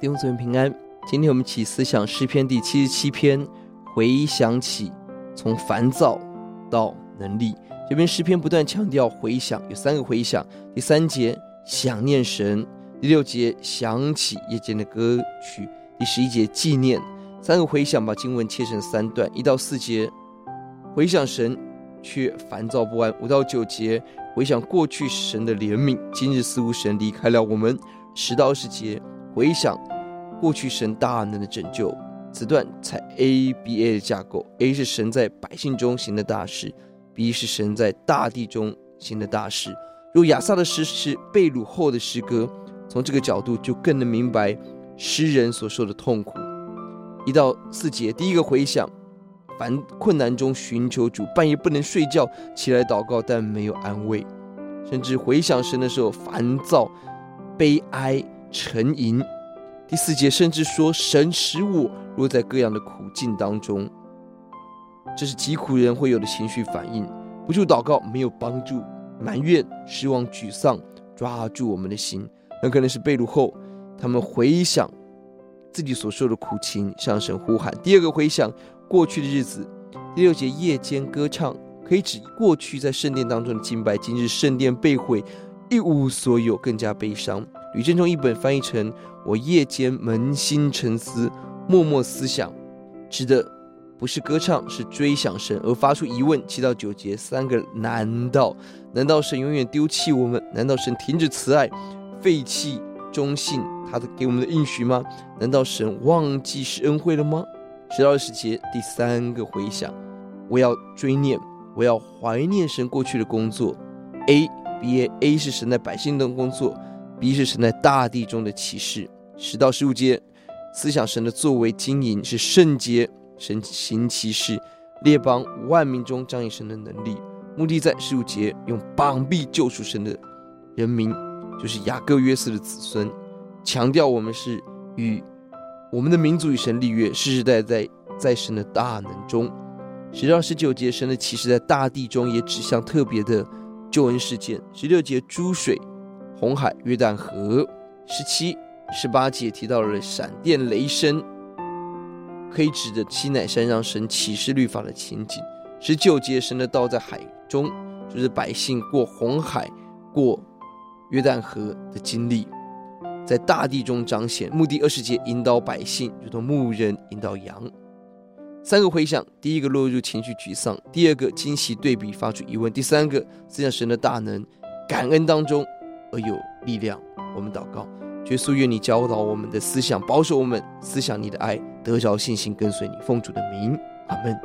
弟兄姊妹平安。今天我们起思想诗篇第七十七篇，回想起从烦躁到能力。这篇诗篇不断强调回想，有三个回想。第三节想念神，第六节想起夜间的歌曲，第十一节纪念。三个回想把经文切成三段：一到四节回想神却烦躁不安；五到九节回想过去神的怜悯，今日似乎神离开了我们；十到二十节回想过去神大能的拯救。此段采 ABA 的架构：A 是神在百姓中行的大事。B 是神在大地中行的大事。如亚萨的诗是被掳后的诗歌，从这个角度就更能明白诗人所受的痛苦。一到四节，第一个回想，凡困难中寻求主，半夜不能睡觉，起来祷告，但没有安慰，甚至回想神的时候烦躁、悲哀、沉吟。第四节甚至说，神使我落在各样的苦境当中。这是疾苦人会有的情绪反应，不住祷告没有帮助，埋怨、失望、沮丧，抓住我们的心。很可能是被掳后，他们回想自己所受的苦情，向神呼喊。第二个回想过去的日子，第六节夜间歌唱，可以指过去在圣殿当中的敬拜。今日圣殿被毁，一无所有，更加悲伤。吕振中一本翻译成：我夜间扪心沉思，默默思想，指的。不是歌唱，是追想神而发出疑问。七到九节三个难道？难道神永远丢弃我们？难道神停止慈爱，废弃忠信他的给我们的应许吗？难道神忘记施恩惠了吗？十到二十节第三个回想，我要追念，我要怀念神过去的工作。A B A A 是神在百姓的工作，B 是神在大地中的启示。十到十五节思想神的作为经营是圣洁。神行其事，列邦万民中彰显神的能力，目的在十五节用膀臂救赎神的人民，就是雅各约瑟的子孙，强调我们是与我们的民族与神立约，世世代代在在神的大能中。十到十九节神的启示在大地中也指向特别的救恩事件。十六节诸水、红海、约旦河。十七、十八节提到了闪电雷声。可以指着西乃山让神启示律法的情景。十九节神的道在海中，就是百姓过红海、过约旦河的经历，在大地中彰显。目的二十节引导百姓，如同牧人引导羊。三个回想：第一个落入情绪沮丧；第二个惊喜对比发出疑问；第三个思想神的大能，感恩当中而有力量。我们祷告。耶稣，愿你教导我们的思想，保守我们思想你的爱，得着信心跟随你，奉主的名，阿门。